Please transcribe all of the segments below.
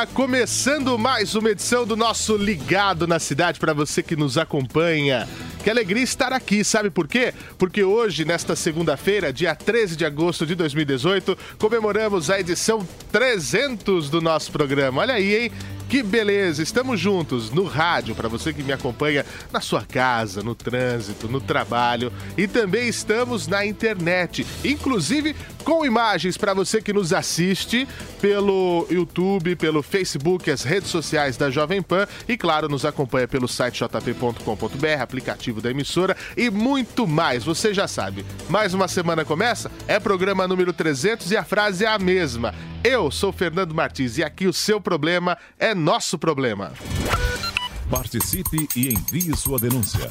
Olá! Começando mais uma edição do nosso Ligado na Cidade para você que nos acompanha. Que alegria estar aqui, sabe por quê? Porque hoje, nesta segunda-feira, dia 13 de agosto de 2018, comemoramos a edição 300 do nosso programa. Olha aí, hein? Que beleza! Estamos juntos no rádio para você que me acompanha na sua casa, no trânsito, no trabalho e também estamos na internet, inclusive com imagens para você que nos assiste pelo YouTube, pelo Facebook, as redes sociais da Jovem Pan e claro, nos acompanha pelo site jp.com.br, aplicativo da emissora e muito mais. Você já sabe. Mais uma semana começa? É programa número 300 e a frase é a mesma. Eu sou Fernando Martins e aqui o seu problema é nosso problema. Participe e envie sua denúncia.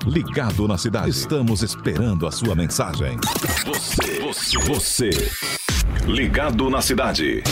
Ligado na Cidade. Estamos esperando a sua mensagem. Você, você, você. Ligado na Cidade.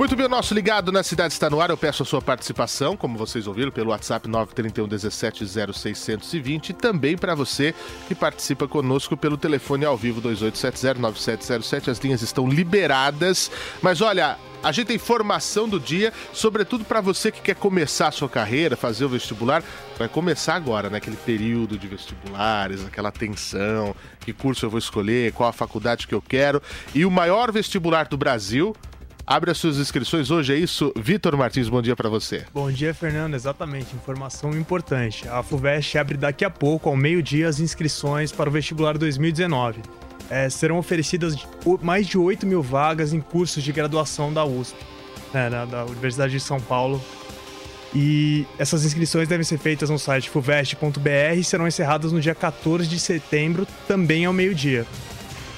Muito bem, o nosso Ligado na Cidade está no ar. Eu peço a sua participação, como vocês ouviram, pelo WhatsApp 931 17 0620 e também para você que participa conosco pelo telefone ao vivo 2870-9707. As linhas estão liberadas. Mas olha, a gente tem formação do dia, sobretudo para você que quer começar a sua carreira, fazer o vestibular. Vai começar agora, né? Aquele período de vestibulares, aquela tensão, que curso eu vou escolher, qual a faculdade que eu quero. E o maior vestibular do Brasil abre as suas inscrições hoje, é isso? Vitor Martins, bom dia para você. Bom dia, Fernando. Exatamente, informação importante. A FUVEST abre daqui a pouco, ao meio-dia, as inscrições para o vestibular 2019. É, serão oferecidas mais de 8 mil vagas em cursos de graduação da USP, né, da Universidade de São Paulo. E essas inscrições devem ser feitas no site fuvest.br e serão encerradas no dia 14 de setembro, também ao meio-dia.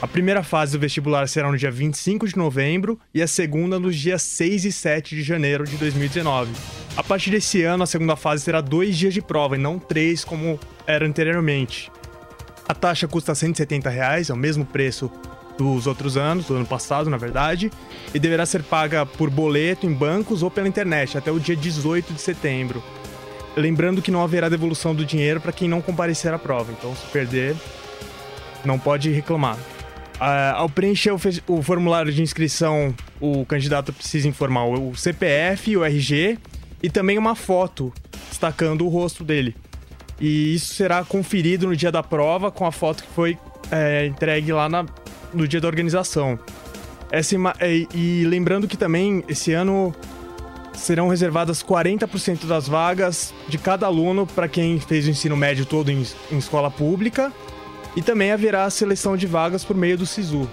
A primeira fase do vestibular será no dia 25 de novembro e a segunda nos dias 6 e 7 de janeiro de 2019. A partir desse ano, a segunda fase terá dois dias de prova e não três como era anteriormente. A taxa custa 170 reais, é o mesmo preço dos outros anos, do ano passado, na verdade, e deverá ser paga por boleto em bancos ou pela internet até o dia 18 de setembro. Lembrando que não haverá devolução do dinheiro para quem não comparecer à prova, então se perder, não pode reclamar. Uh, ao preencher o, o, formulário de inscrição, o candidato precisa informar o CPF, o RG e também uma foto destacando o rosto dele. E isso será conferido no dia da prova com a foto que foi é, entregue lá na, no dia da organização. Essa, e, e lembrando que também esse ano serão reservadas 40% das vagas de cada aluno para quem fez o ensino médio todo em, em escola pública e também haverá a seleção de vagas por meio do SISU.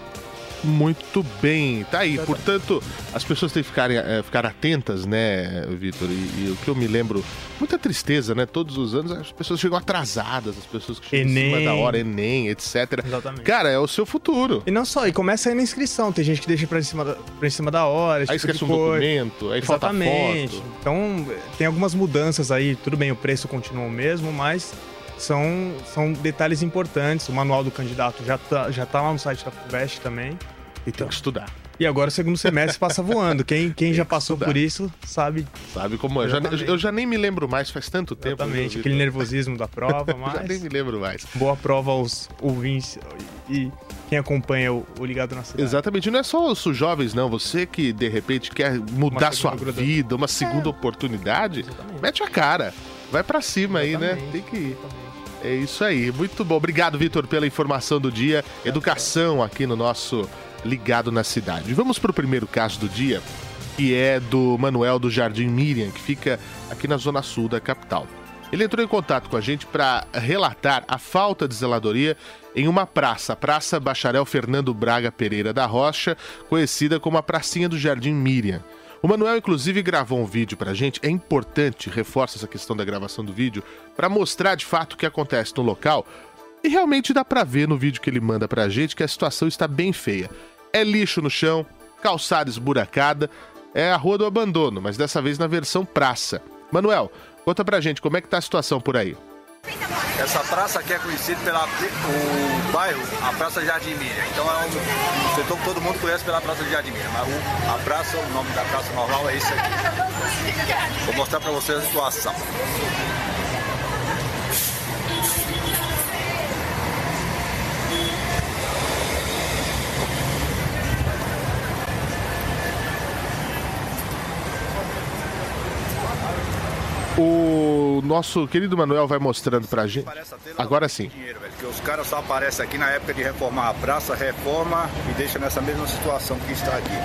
Muito bem, tá aí. Portanto, as pessoas têm que ficar, é, ficar atentas, né, Vitor? E, e, o que eu me lembro, muita tristeza, né? Todos os anos as pessoas chegam atrasadas, as pessoas que chegam Enem. em cima da hora, Enem, etc. Exatamente. Cara, é o seu futuro. E não só, e começa aí na inscrição. Tem gente que deixa pra em cima da, pra em cima da hora. Aí tipo esquece um documento, aí Exatamente. falta foto. Então, tem algumas mudanças aí. Tudo bem, o preço continua o mesmo, mas são, são detalhes importantes. O manual do candidato já tá, já tá lá no site da FUVEST também. E tem que estudar. E agora o segundo semestre passa voando. Quem, quem já passou por isso sabe. Sabe como é. Eu já, eu já nem me lembro mais, faz tanto tempo. Exatamente, aquele nervosismo da prova, mas. já nem me lembro mais. Boa prova aos ouvintes e quem acompanha o, o Ligado na Cidade. Exatamente, não é só os jovens, não. Você que de repente quer mudar sua vida, uma segunda é. oportunidade, Exatamente. mete a cara. Vai para cima Exatamente. aí, né? Tem que ir. É isso aí. Muito bom. Obrigado, Vitor, pela informação do dia. Educação aqui no nosso Ligado na Cidade. Vamos para o primeiro caso do dia, que é do Manuel do Jardim Miriam, que fica aqui na zona sul da capital. Ele entrou em contato com a gente para relatar a falta de zeladoria em uma praça, a Praça Bacharel Fernando Braga Pereira da Rocha, conhecida como a Pracinha do Jardim Miriam. O Manuel, inclusive, gravou um vídeo pra gente. É importante, reforça essa questão da gravação do vídeo, para mostrar de fato o que acontece no local. E realmente dá pra ver no vídeo que ele manda pra gente que a situação está bem feia. É lixo no chão, calçada esburacada, é a rua do abandono, mas dessa vez na versão praça. Manuel, conta pra gente como é que tá a situação por aí. Essa praça aqui é conhecida pelo bairro, a Praça Jardim Miriam. Então é um setor que todo mundo conhece pela Praça Jardim Miriam. Mas o, a praça, o nome da praça normal é isso aqui. Vou mostrar para vocês a situação. O nosso querido Manuel vai mostrando pra gente. Agora sim. Dinheiro, velho, que os caras só aparecem aqui na época de reformar a praça, reforma e deixa nessa mesma situação que está aqui.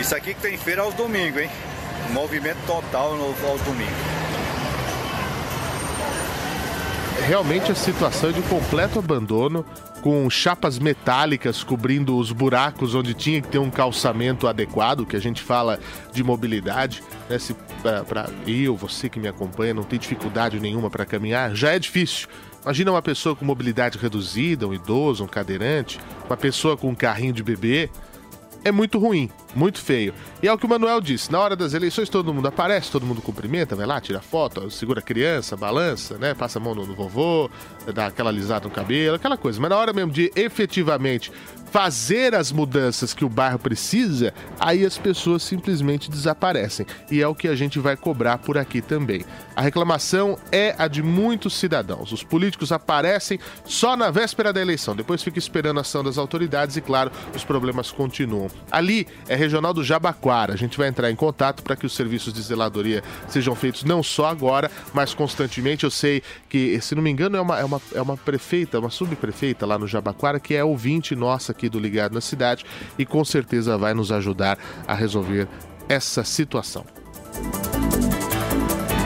Isso aqui que tem feira aos domingos, hein? Movimento total aos domingos. realmente a situação é de completo abandono, com chapas metálicas cobrindo os buracos onde tinha que ter um calçamento adequado, que a gente fala de mobilidade. Né? Se para eu, você que me acompanha, não tem dificuldade nenhuma para caminhar, já é difícil. Imagina uma pessoa com mobilidade reduzida, um idoso, um cadeirante, uma pessoa com um carrinho de bebê é muito ruim, muito feio. E é o que o Manuel disse: na hora das eleições todo mundo aparece, todo mundo cumprimenta, vai lá, tira foto, segura a criança, balança, né? Passa a mão no, no vovô, dá aquela alisada no cabelo, aquela coisa. Mas na hora mesmo de efetivamente fazer as mudanças que o bairro precisa, aí as pessoas simplesmente desaparecem. E é o que a gente vai cobrar por aqui também. A reclamação é a de muitos cidadãos. Os políticos aparecem só na véspera da eleição, depois fica esperando a ação das autoridades e, claro, os problemas continuam. Ali é regional do Jabaquara. A gente vai entrar em contato para que os serviços de zeladoria sejam feitos não só agora, mas constantemente. Eu sei que, se não me engano, é uma, é uma, é uma prefeita, uma subprefeita lá no Jabaquara que é ouvinte nossa aqui do Ligado na Cidade e com certeza vai nos ajudar a resolver essa situação.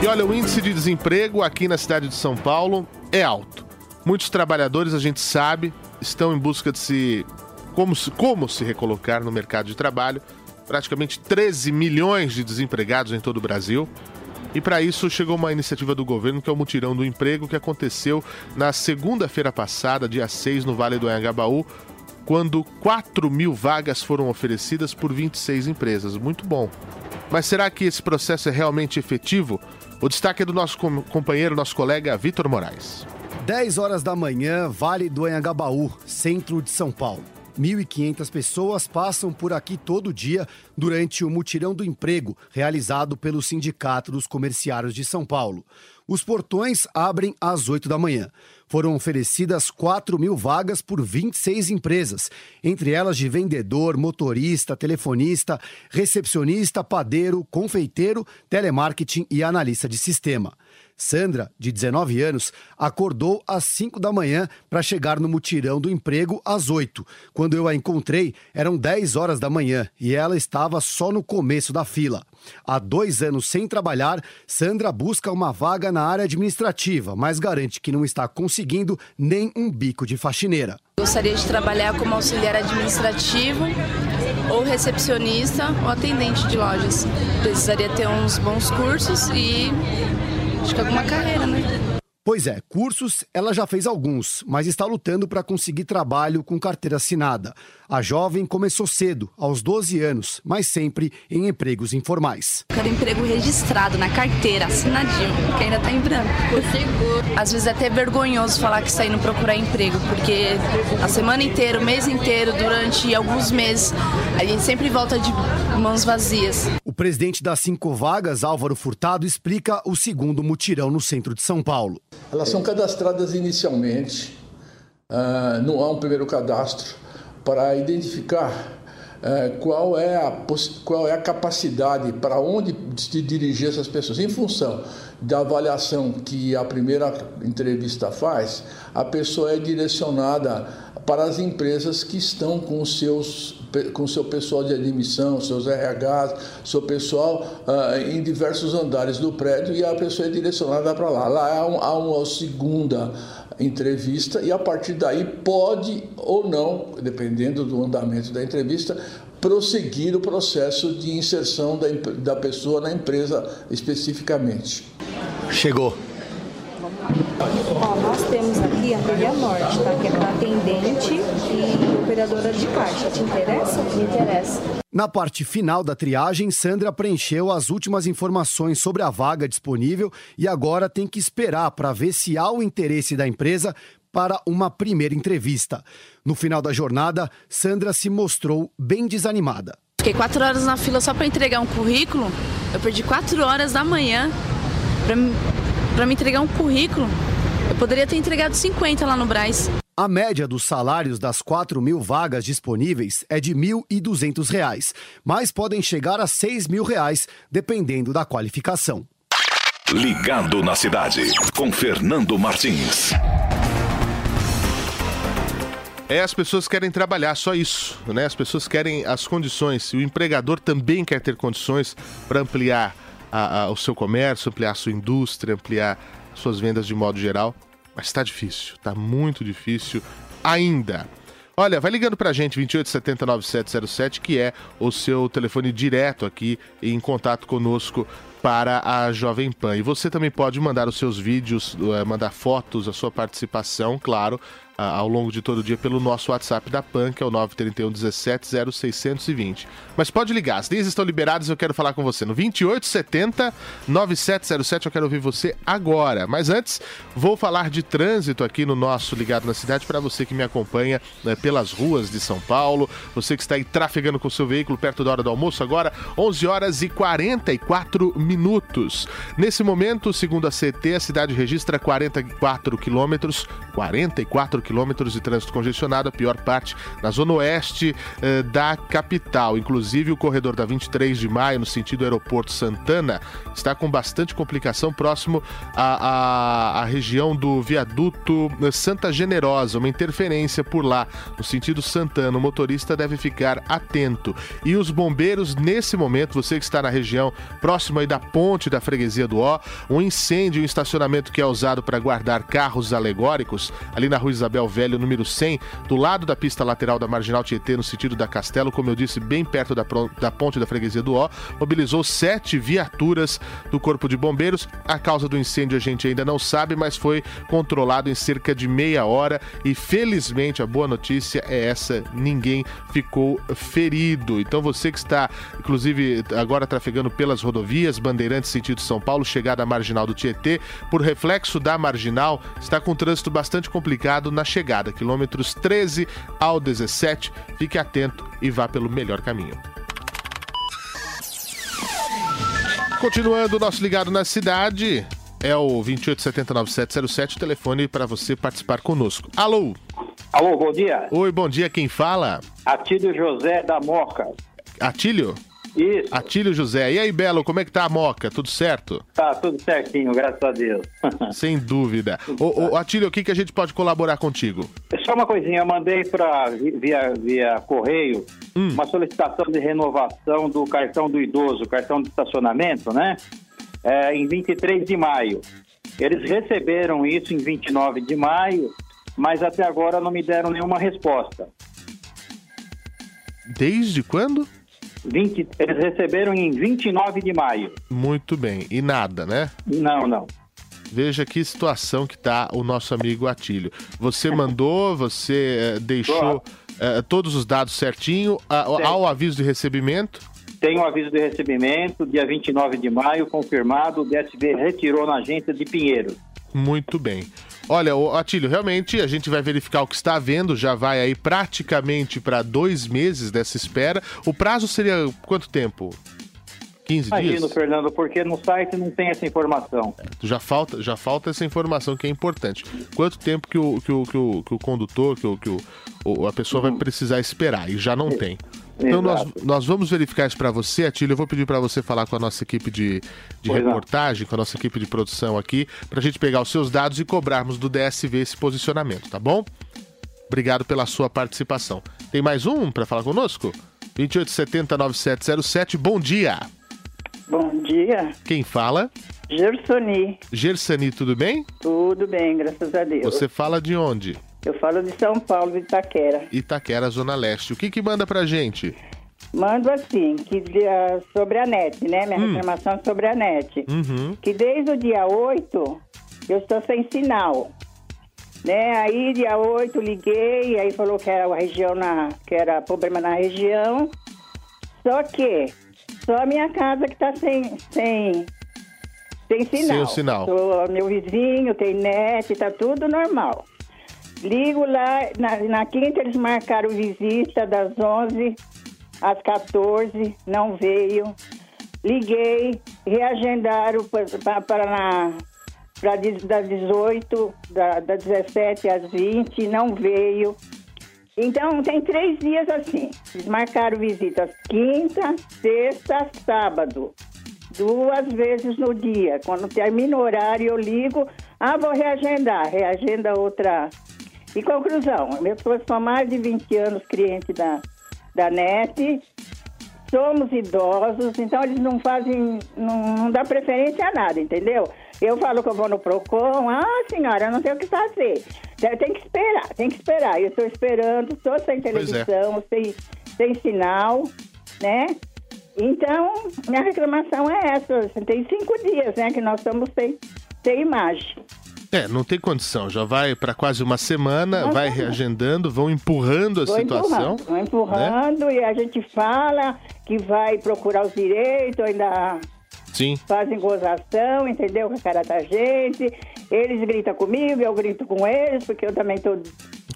E olha, o índice de desemprego aqui na cidade de São Paulo é alto. Muitos trabalhadores, a gente sabe, estão em busca de se como se, como se recolocar no mercado de trabalho. Praticamente 13 milhões de desempregados em todo o Brasil. E para isso chegou uma iniciativa do governo que é o Mutirão do Emprego, que aconteceu na segunda-feira passada, dia 6, no Vale do Anhangabaú, quando 4 mil vagas foram oferecidas por 26 empresas. Muito bom. Mas será que esse processo é realmente efetivo? O destaque é do nosso companheiro, nosso colega Vitor Moraes. 10 horas da manhã, Vale do Anhangabaú, centro de São Paulo. 1.500 pessoas passam por aqui todo dia durante o mutirão do emprego realizado pelo Sindicato dos Comerciários de São Paulo. Os portões abrem às 8 da manhã. Foram oferecidas 4 mil vagas por 26 empresas, entre elas de vendedor, motorista, telefonista, recepcionista, padeiro, confeiteiro, telemarketing e analista de sistema. Sandra, de 19 anos, acordou às 5 da manhã para chegar no mutirão do emprego às 8. Quando eu a encontrei, eram 10 horas da manhã e ela estava só no começo da fila. Há dois anos sem trabalhar, Sandra busca uma vaga na área administrativa, mas garante que não está conseguindo nem um bico de faxineira. Gostaria de trabalhar como auxiliar administrativo ou recepcionista ou atendente de lojas. Precisaria ter uns bons cursos e acho que alguma carreira, né? Pois é, cursos ela já fez alguns, mas está lutando para conseguir trabalho com carteira assinada. A jovem começou cedo, aos 12 anos, mas sempre em empregos informais. Quero emprego registrado na carteira, assinadinho, que ainda tá em branco. Seguro. Às vezes é até vergonhoso falar que está indo procurar emprego, porque a semana inteira, o mês inteiro, durante alguns meses, a gente sempre volta de mãos vazias. O presidente das cinco vagas, Álvaro Furtado, explica o segundo mutirão no centro de São Paulo. Elas são cadastradas inicialmente, uh, não há um primeiro cadastro para identificar uh, qual, é a, qual é a capacidade, para onde se dirigir essas pessoas. Em função da avaliação que a primeira entrevista faz, a pessoa é direcionada para as empresas que estão com seus com seu pessoal de admissão, seus RHs, seu pessoal uh, em diversos andares do prédio e a pessoa é direcionada para lá. Lá há, um, há uma segunda entrevista e a partir daí pode ou não, dependendo do andamento da entrevista, prosseguir o processo de inserção da, da pessoa na empresa especificamente. Chegou. Nós temos aqui a Trilha Norte, tá? Que é para atendente e operadora de caixa. Te interessa? Me interessa. Na parte final da triagem, Sandra preencheu as últimas informações sobre a vaga disponível e agora tem que esperar para ver se há o interesse da empresa para uma primeira entrevista. No final da jornada, Sandra se mostrou bem desanimada. Fiquei quatro horas na fila só para entregar um currículo. Eu perdi quatro horas da manhã para me entregar um currículo. Eu poderia ter entregado 50 lá no Braz. A média dos salários das 4 mil vagas disponíveis é de R$ 1.200, mas podem chegar a 6 mil reais, dependendo da qualificação. Ligado na cidade, com Fernando Martins. É, as pessoas querem trabalhar, só isso, né? As pessoas querem as condições. O empregador também quer ter condições para ampliar a, a, o seu comércio, ampliar a sua indústria, ampliar suas vendas de modo geral. Mas está difícil, está muito difícil ainda. Olha, vai ligando para a gente, 28709707, que é o seu telefone direto aqui em contato conosco para a Jovem Pan. E você também pode mandar os seus vídeos, eh, mandar fotos, a sua participação, claro, ao longo de todo o dia pelo nosso WhatsApp da PAN, que é o 931 17 0620. Mas pode ligar, as linhas estão liberadas, eu quero falar com você no 2870 9707, eu quero ouvir você agora. Mas antes, vou falar de trânsito aqui no nosso Ligado na Cidade para você que me acompanha né, pelas ruas de São Paulo, você que está aí trafegando com seu veículo perto da hora do almoço agora, 11 horas e 44 minutos. Nesse momento, segundo a CT, a cidade registra 44 quilômetros, 44 quilômetros de trânsito congestionado, a pior parte na zona oeste eh, da capital. Inclusive, o corredor da 23 de maio, no sentido aeroporto Santana, está com bastante complicação próximo à, à, à região do viaduto eh, Santa Generosa, uma interferência por lá, no sentido Santana. O motorista deve ficar atento. E os bombeiros, nesse momento, você que está na região próxima da ponte da freguesia do Ó, um incêndio, um estacionamento que é usado para guardar carros alegóricos, ali na rua Isabel Isabel Velho, número 100, do lado da pista lateral da Marginal Tietê, no sentido da Castelo, como eu disse, bem perto da, da ponte da freguesia do Ó, mobilizou sete viaturas do Corpo de Bombeiros. A causa do incêndio a gente ainda não sabe, mas foi controlado em cerca de meia hora e felizmente a boa notícia é essa, ninguém ficou ferido. Então você que está, inclusive, agora trafegando pelas rodovias, Bandeirantes sentido São Paulo, chegada à Marginal do Tietê, por reflexo da Marginal, está com trânsito bastante complicado na chegada, quilômetros 13 ao 17. Fique atento e vá pelo melhor caminho. Continuando o nosso ligado na cidade, é o 2879707, o telefone para você participar conosco. Alô? Alô, bom dia. Oi, bom dia, quem fala? Atílio José da Moca. Atílio? Isso. Atílio José. E aí, Belo, como é que tá a moca? Tudo certo? Tá, tudo certinho, graças a Deus. Sem dúvida. Ô, ô, Atílio, o que, que a gente pode colaborar contigo? É só uma coisinha, eu mandei pra, via, via correio hum. uma solicitação de renovação do cartão do idoso, cartão de estacionamento, né? É, em 23 de maio. Eles receberam isso em 29 de maio, mas até agora não me deram nenhuma resposta. Desde quando? 20, eles receberam em 29 de maio. Muito bem. E nada, né? Não, não. Veja que situação que tá o nosso amigo Atílio. Você mandou, você eh, deixou eh, todos os dados certinho, a- ao aviso de recebimento. Tem o aviso de recebimento, dia 29 de maio, confirmado, o DSV retirou na agência de Pinheiro. Muito bem. Olha, Atílio, realmente a gente vai verificar o que está havendo, já vai aí praticamente para dois meses dessa espera. O prazo seria quanto tempo? 15 Imagino, dias? Fernando, porque no site não tem essa informação. Já falta, já falta essa informação que é importante. Quanto tempo que o, que o, que o, que o condutor, que, o, que o, o- a pessoa vai precisar esperar? E já não tem. Então nós, nós vamos verificar isso para você, Atílio. Eu vou pedir para você falar com a nossa equipe de, de Pois não. reportagem, com a nossa equipe de produção aqui, para a gente pegar os seus dados e cobrarmos do DSV esse posicionamento, tá bom? Obrigado pela sua participação. Tem mais um para falar conosco? 2870-9707, bom dia. Bom dia, Quem fala? Gersoni. Gersani, tudo bem? Tudo bem, graças a Deus. Você fala de onde? Eu falo de São Paulo, de Itaquera. Itaquera, Zona Leste. O que que manda pra gente? Mando assim, que dia- sobre a NET, né? Minha Hum. reclamação é sobre a NET. Uhum. Que desde o dia 8 eu estou sem sinal. Né? Aí dia 8 liguei, aí falou que era a região na. que era problema na região. Só que só a minha casa que está sem, sem, sem sinal. Sem o sinal. Sou meu vizinho, tem net, tá tudo normal. Ligo lá, na, na quinta eles marcaram visita das 11 às 14, não veio. Liguei, reagendaram para, das 18, da, das 17 às 20, não veio. Então, tem três dias assim. Eles marcaram visitas quinta, sexta, sábado. Duas vezes no dia. Quando termina o horário, eu ligo. Ah, vou reagendar. Reagenda outra. E conclusão, eu sou há mais de 20 anos cliente da, da NET. Somos idosos, então eles não fazem, não, não dá preferência a nada, entendeu? Eu falo que eu vou no PROCON, ah, senhora, eu não tenho o que fazer. Tem que esperar, tem que esperar. Eu estou esperando, estou sem é. televisão, sem, sem sinal, né? Então, minha reclamação é essa. Tem cinco dias, né, que nós estamos sem, sem imagem. É, não tem condição. Já vai para quase uma semana, Uma vai semana. reagendando, vão empurrando a Vou situação. empurrando, vou empurrando e a gente fala que vai procurar os direitos, ainda Sim. fazem gozação, entendeu? Com a cara da gente. Eles gritam comigo, eu grito com eles, porque eu também tô,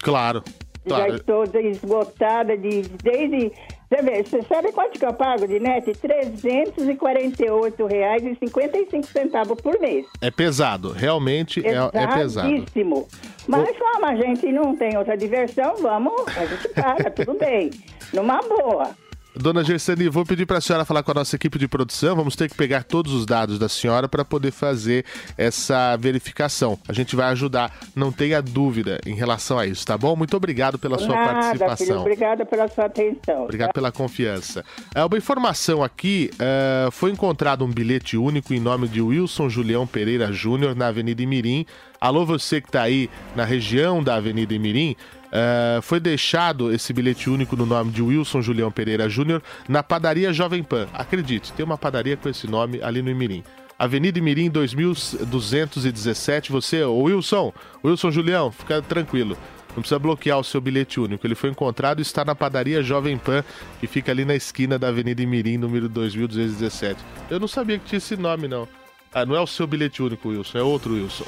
Claro. já Claro. estou esgotada de, desde... Você vê, você sabe quanto que eu pago de net? R$ 348,55 por mês. É pesado. Realmente é, é pesado. Pesadíssimo. Mas como a gente não tem outra diversão, vamos, a gente para, tudo bem. Numa boa. Dona Gersani, vou pedir para a senhora falar com a nossa equipe de produção. Vamos ter que pegar todos os dados da senhora para poder fazer essa verificação. A gente vai ajudar, não tenha dúvida em relação a isso, tá bom? Muito obrigado pela sua Nada, participação. filho, obrigada pela sua atenção. Obrigado tá? pela confiança. É, uma informação aqui: é, foi encontrado um bilhete único em nome de Wilson Julião Pereira Júnior na Avenida Imirim. Alô, você que está aí na região da Avenida Imirim. É, foi deixado esse bilhete único no nome de Wilson Julião Pereira Júnior na padaria Jovem Pan. Acredite, tem uma padaria com esse nome ali no Imirim. Avenida Imirim 2217. Você, Wilson, Wilson Julião, fica tranquilo. Não precisa bloquear o seu bilhete único. Ele foi encontrado e está na padaria Jovem Pan, que fica ali na esquina da Avenida Imirim, número 2217. Eu não sabia que tinha esse nome, não. Ah, não é o seu bilhete único, Wilson, é outro Wilson.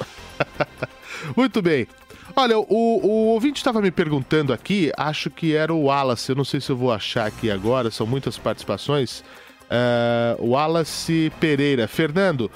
Muito bem. Olha, o, o ouvinte estava me perguntando aqui, acho que era o Wallace, eu não sei se eu vou achar aqui agora, são muitas participações. É, Wallace Pereira. Fernando,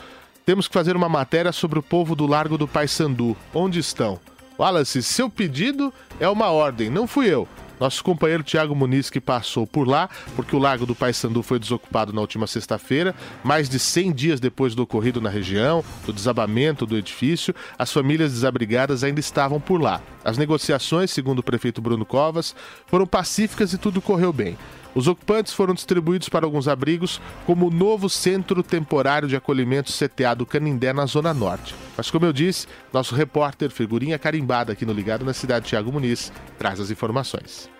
temos que fazer uma matéria sobre o povo do Largo do Paissandu. Onde estão? Wallace, seu pedido é uma ordem, não fui eu. Nosso companheiro Tiago Muniz que passou por lá, porque o Lago do Paissandu foi desocupado na última sexta-feira, mais de 100 dias depois do ocorrido na região, do desabamento do edifício, as famílias desabrigadas ainda estavam por lá. As negociações, segundo o prefeito Bruno Covas, foram pacíficas e tudo correu bem. Os ocupantes foram distribuídos para alguns abrigos, como o novo Centro Temporário de Acolhimento CTA do Canindé, na Zona Norte. Mas, como eu disse, nosso repórter, figurinha carimbada aqui no Ligado na cidade, Tiago Muniz, traz as informações.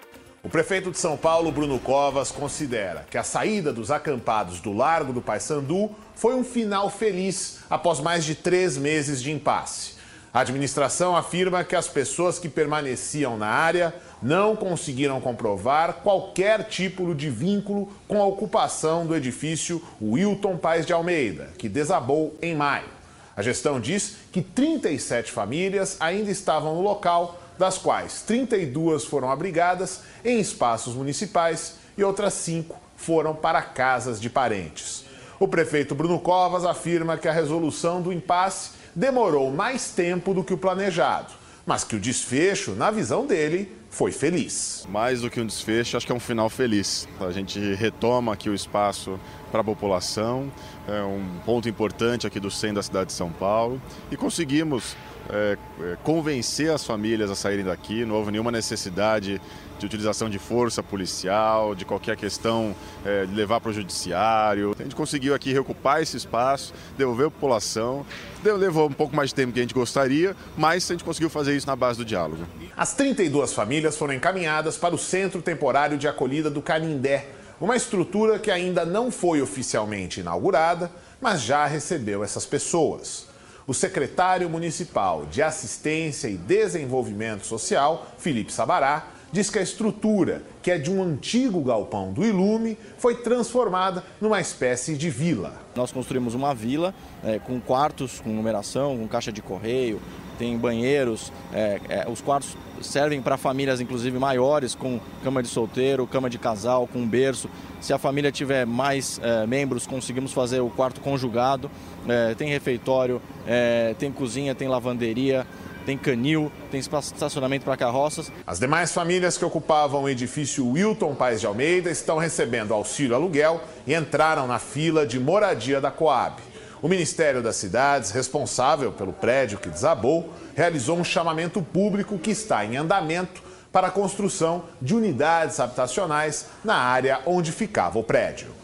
O prefeito de São Paulo, Bruno Covas, considera que a saída dos acampados do Largo do Paissandu foi um final feliz após mais de três meses de impasse. A administração afirma que as pessoas que permaneciam na área não conseguiram comprovar qualquer tipo de vínculo com a ocupação do edifício Wilton Paz de Almeida, que desabou em maio. A gestão diz que 37 famílias ainda estavam no local, das quais 32 foram abrigadas em espaços municipais e outras cinco foram para casas de parentes. O prefeito Bruno Covas afirma que a resolução do impasse demorou mais tempo do que o planejado, mas que o desfecho, na visão dele, foi feliz. Mais do que um desfecho, acho que é um final feliz. A gente retoma aqui o espaço para a população, é um ponto importante aqui do centro da cidade de São Paulo e conseguimos é, é, convencer as famílias a saírem daqui, não houve nenhuma necessidade de utilização de força policial, de qualquer questão é, de levar para o judiciário. A gente conseguiu aqui reocupar esse espaço, devolver a população. Levou um pouco mais de tempo que a gente gostaria, mas a gente conseguiu fazer isso na base do diálogo. As 32 famílias foram encaminhadas para o Centro Temporário de Acolhida do Canindé, uma estrutura que ainda não foi oficialmente inaugurada, mas já recebeu essas pessoas. O secretário municipal de Assistência e Desenvolvimento Social, Felipe Sabará, diz que a estrutura, que é de um antigo galpão do Ilume, foi transformada numa espécie de vila. Nós construímos uma vila é, com quartos, com numeração, com caixa de correio, tem banheiros, é, é, os quartos servem para famílias inclusive maiores, com cama de solteiro, cama de casal, com berço. Se a família tiver mais é, membros, conseguimos fazer o quarto conjugado. É, tem refeitório, é, tem cozinha, tem lavanderia, tem canil, tem estacionamento para carroças. As demais famílias que ocupavam o edifício Wilton Paz de Almeida estão recebendo auxílio aluguel e entraram na fila de moradia da Coab. O Ministério das Cidades, responsável pelo prédio que desabou, realizou um chamamento público que está em andamento para a construção de unidades habitacionais na área onde ficava o prédio.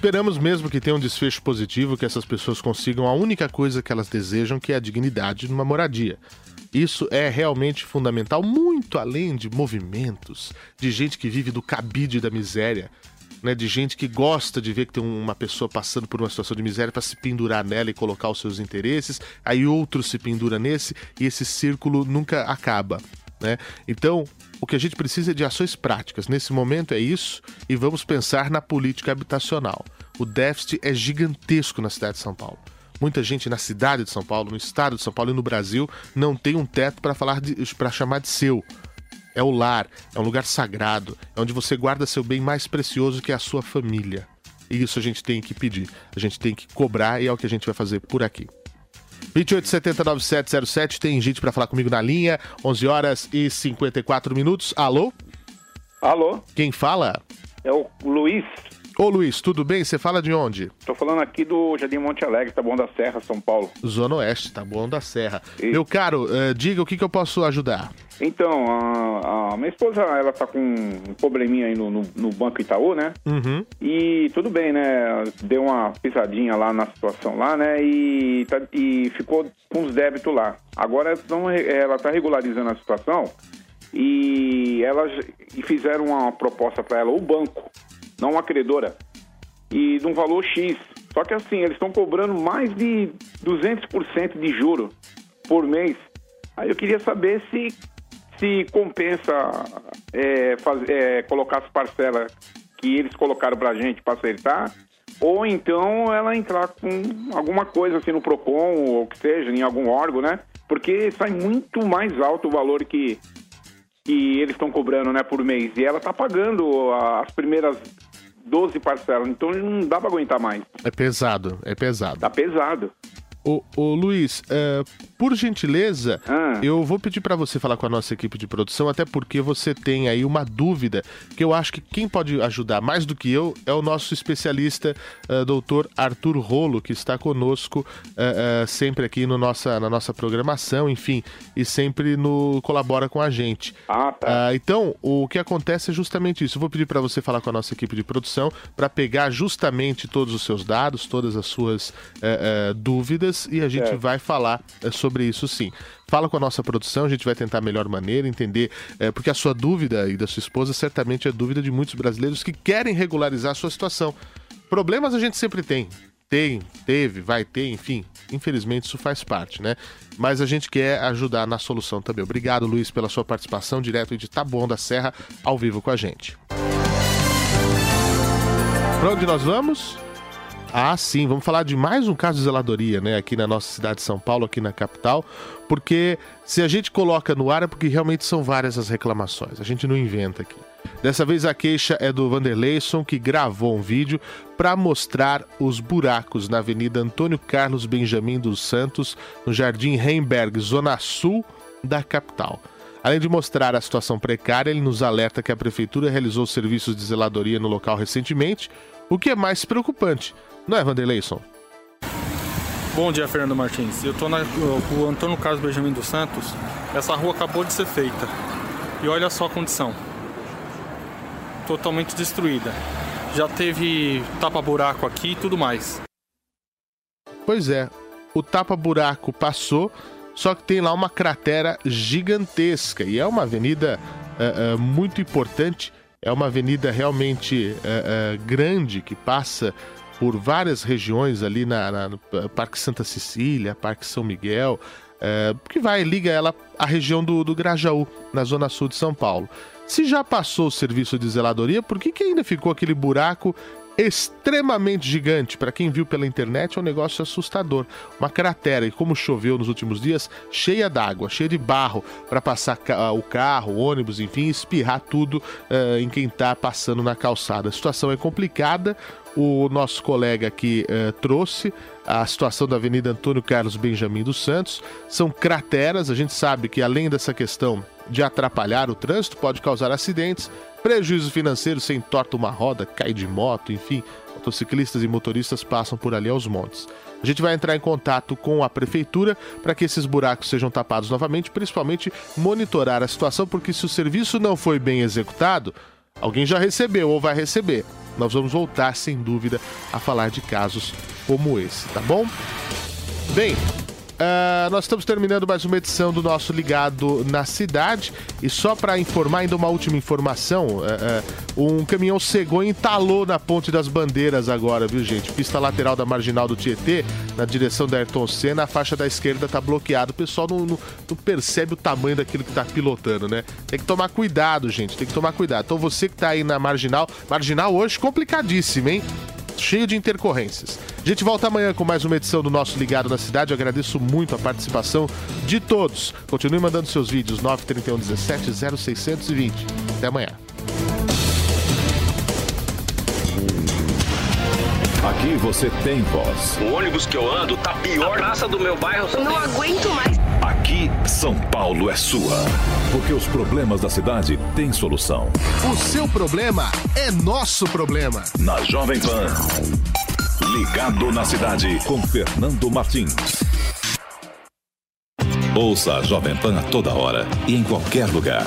Esperamos mesmo que tenha um desfecho positivo, que essas pessoas consigam a única coisa que elas desejam, que é a dignidade numa moradia. Isso é realmente fundamental, muito além de movimentos, de gente que vive do cabide da miséria, né, de gente que gosta de ver que tem uma pessoa passando por uma situação de miséria para se pendurar nela e colocar os seus interesses, aí outro se pendura nesse e esse círculo nunca acaba. Né? Então, o que a gente precisa é de ações práticas. Nesse momento é isso e vamos pensar na política habitacional. O déficit é gigantesco na cidade de São Paulo. Muita gente na cidade de São Paulo, no estado de São Paulo e no Brasil não tem um teto para falar para chamar de seu. É o lar, é um lugar sagrado, é onde você guarda seu bem mais precioso que é a sua família. E isso a gente tem que pedir, a gente tem que cobrar e é o que a gente vai fazer por aqui. 28709707, tem gente para falar comigo na linha, 11 horas e 54 minutos. Alô? Alô? Quem fala? É o Luiz. Ô Luiz, tudo bem? Você fala de onde? Tô falando aqui do Jardim Monte Alegre, Taboão da Serra, São Paulo. Zona Oeste, Taboão da Serra. Meu caro, uh, diga o que, que eu posso ajudar. Então, a, a, minha esposa, ela tá com um probleminha aí no, no, no Banco Itaú, né? Uhum. E tudo bem, né? Deu uma pisadinha lá na situação lá, né? E, tá, e ficou com os débitos lá. Agora ela tá regularizando a situação e elas e fizeram uma proposta para ela, o banco, não uma credora, e de um valor X. Só que assim, eles estão cobrando mais de 200% de juro por mês. Aí eu queria saber se se compensa é, é, colocar as parcelas que eles colocaram para a gente para acertar, ou então ela entrar com alguma coisa assim no PROCON, ou que seja, em algum órgão, né? Porque sai muito mais alto o valor que, que eles estão cobrando né, por mês. E ela está pagando as primeiras 12 parcelas, então não dá para aguentar mais. É pesado, é pesado. Tá pesado. Ô, ô Luiz, é, por gentileza, ah. eu vou pedir para você falar com a nossa equipe de produção, até porque você tem aí uma dúvida que eu acho que quem pode ajudar mais do que eu é o nosso especialista, uh, doutor Arthur Rolo, que está conosco uh, uh, sempre aqui no nossa, na nossa programação, enfim, e sempre no, colabora com a gente. Ah, tá. então, o que acontece é justamente isso. Eu vou pedir para você falar com a nossa equipe de produção para pegar justamente todos os seus dados, todas as suas dúvidas e a gente é. vai falar eh, sobre sobre isso sim. Fala com a nossa produção, a gente vai tentar a melhor maneira, entender, é, porque a sua dúvida e da sua esposa certamente é dúvida de muitos brasileiros que querem regularizar a sua situação. Problemas a gente sempre tem. Tem, teve, vai ter, enfim. Infelizmente isso faz parte, né? Mas a gente quer ajudar na solução também. Obrigado, Luiz, pela sua participação direto de Taboão da Serra, ao vivo com a gente. Para onde nós vamos? Ah, sim, vamos falar de mais um caso de zeladoria, né, aqui na nossa cidade de São Paulo, aqui na capital, porque se a gente coloca no ar é porque realmente são várias as reclamações, a gente não inventa aqui. Dessa vez a queixa é do Vanderleyson, que gravou um vídeo para mostrar os buracos na Avenida Antônio Carlos Benjamin dos Santos, no Jardim Heimberg, zona sul da capital. Além de mostrar a situação precária, ele nos alerta que a prefeitura realizou serviços de zeladoria no local recentemente, o que é mais preocupante, não é, Vanderleyson? Bom dia, Fernando Martins. Eu estou na rua Antônio Carlos Benjamin dos Santos. Essa rua acabou de ser feita. E olha só a condição. Totalmente destruída. Já teve tapa-buraco aqui e tudo mais. Pois é, o tapa-buraco passou, só que tem lá uma cratera gigantesca. E é uma avenida é, é, muito importante, é uma avenida realmente é, grande que passa por várias regiões ali na, na, Parque Santa Cecília, Parque São Miguel, é, que vai liga ela à região do, do Grajaú, na zona sul de São Paulo. Se já passou o serviço de zeladoria, por que, que ainda ficou aquele buraco extremamente gigante. Para quem viu pela internet, é um negócio assustador. Uma cratera, e como choveu nos últimos dias, cheia d'água, cheia de barro, para passar o carro, o ônibus, enfim, espirrar tudo uh, em quem está passando na calçada. A situação é complicada. O nosso colega aqui uh, trouxe a situação da Avenida Antônio Carlos Benjamin dos Santos. São crateras, a gente sabe que além dessa questão de atrapalhar o trânsito, pode causar acidentes, prejuízo financeiro, se entorta uma roda, cai de moto, enfim, motociclistas e motoristas passam por ali aos montes. A gente vai entrar em contato com a prefeitura para que esses buracos sejam tapados novamente, principalmente monitorar a situação, porque se o serviço não foi bem executado, alguém já recebeu ou vai receber. Nós vamos voltar, sem dúvida, a falar de casos como esse, tá bom? Bem, Uh, nós estamos terminando mais uma edição do nosso Ligado na Cidade. E só para informar, ainda uma última informação: uh, uh, um caminhão cegou e entalou na Ponte das Bandeiras agora, viu, gente? Pista lateral da marginal do Tietê, na direção da Ayrton Senna, a faixa da esquerda está bloqueada. O pessoal não, não, não, percebe o tamanho daquilo que está pilotando, né? Tem que tomar cuidado, gente, tem que tomar cuidado. Então você que está aí na marginal, marginal hoje complicadíssimo, hein? Cheio de intercorrências. A gente volta amanhã com mais uma edição do nosso Ligado na Cidade. Eu agradeço muito a participação de todos. Continue mandando seus vídeos 931 17 0620. Até amanhã. Aqui você tem voz. O ônibus que eu ando tá pior. A praça do meu bairro. Eu não aguento mais. Aqui, São Paulo é sua. Porque os problemas da cidade têm solução. O seu problema é nosso problema. Na Jovem Pan. Ligado na cidade com Fernando Martins. Ouça a Jovem Pan a toda hora e em qualquer lugar.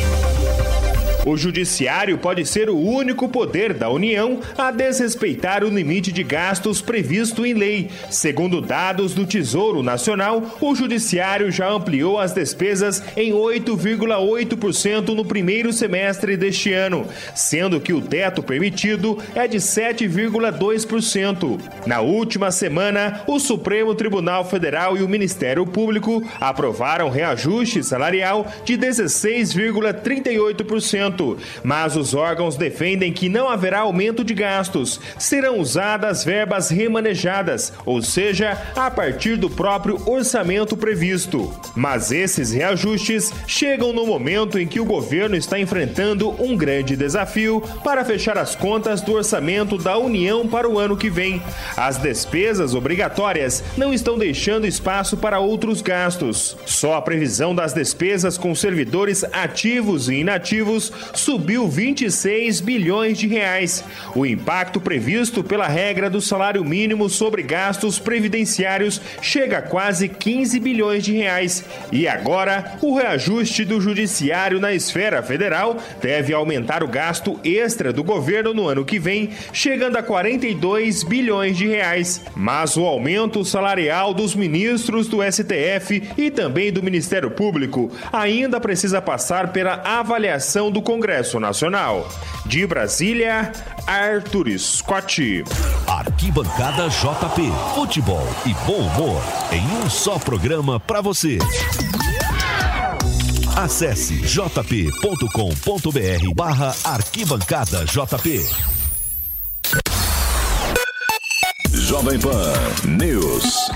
O Judiciário pode ser o único poder da União a desrespeitar o limite de gastos previsto em lei. Segundo dados do Tesouro Nacional, o Judiciário já ampliou as despesas em 8,8% no primeiro semestre deste ano, sendo que o teto permitido é de 7,2%. Na última semana, o Supremo Tribunal Federal e o Ministério Público aprovaram reajuste salarial de 16,38% orçamento. Mas os órgãos defendem que não haverá aumento de gastos. Serão usadas verbas remanejadas, ou seja, a partir do próprio orçamento previsto. Mas esses reajustes chegam no momento em que o governo está enfrentando um grande desafio para fechar as contas do orçamento da União para o ano que vem. As despesas obrigatórias não estão deixando espaço para outros gastos. Só a previsão das despesas com servidores ativos e inativos subiu 26 bilhões de reais. O impacto previsto pela regra do salário mínimo sobre gastos previdenciários chega a quase 15 bilhões de reais. E agora, o reajuste do judiciário na esfera federal deve aumentar o gasto extra do governo no ano que vem, chegando a 42 bilhões de reais. Mas o aumento salarial dos ministros do STF e também do Ministério Público ainda precisa passar pela avaliação do Congresso Nacional. De Brasília, Arthur Scott. Arquibancada JP. Futebol e bom humor em um só programa para você. Acesse jp.com.br barra arquibancada JP. Jovem Pan News.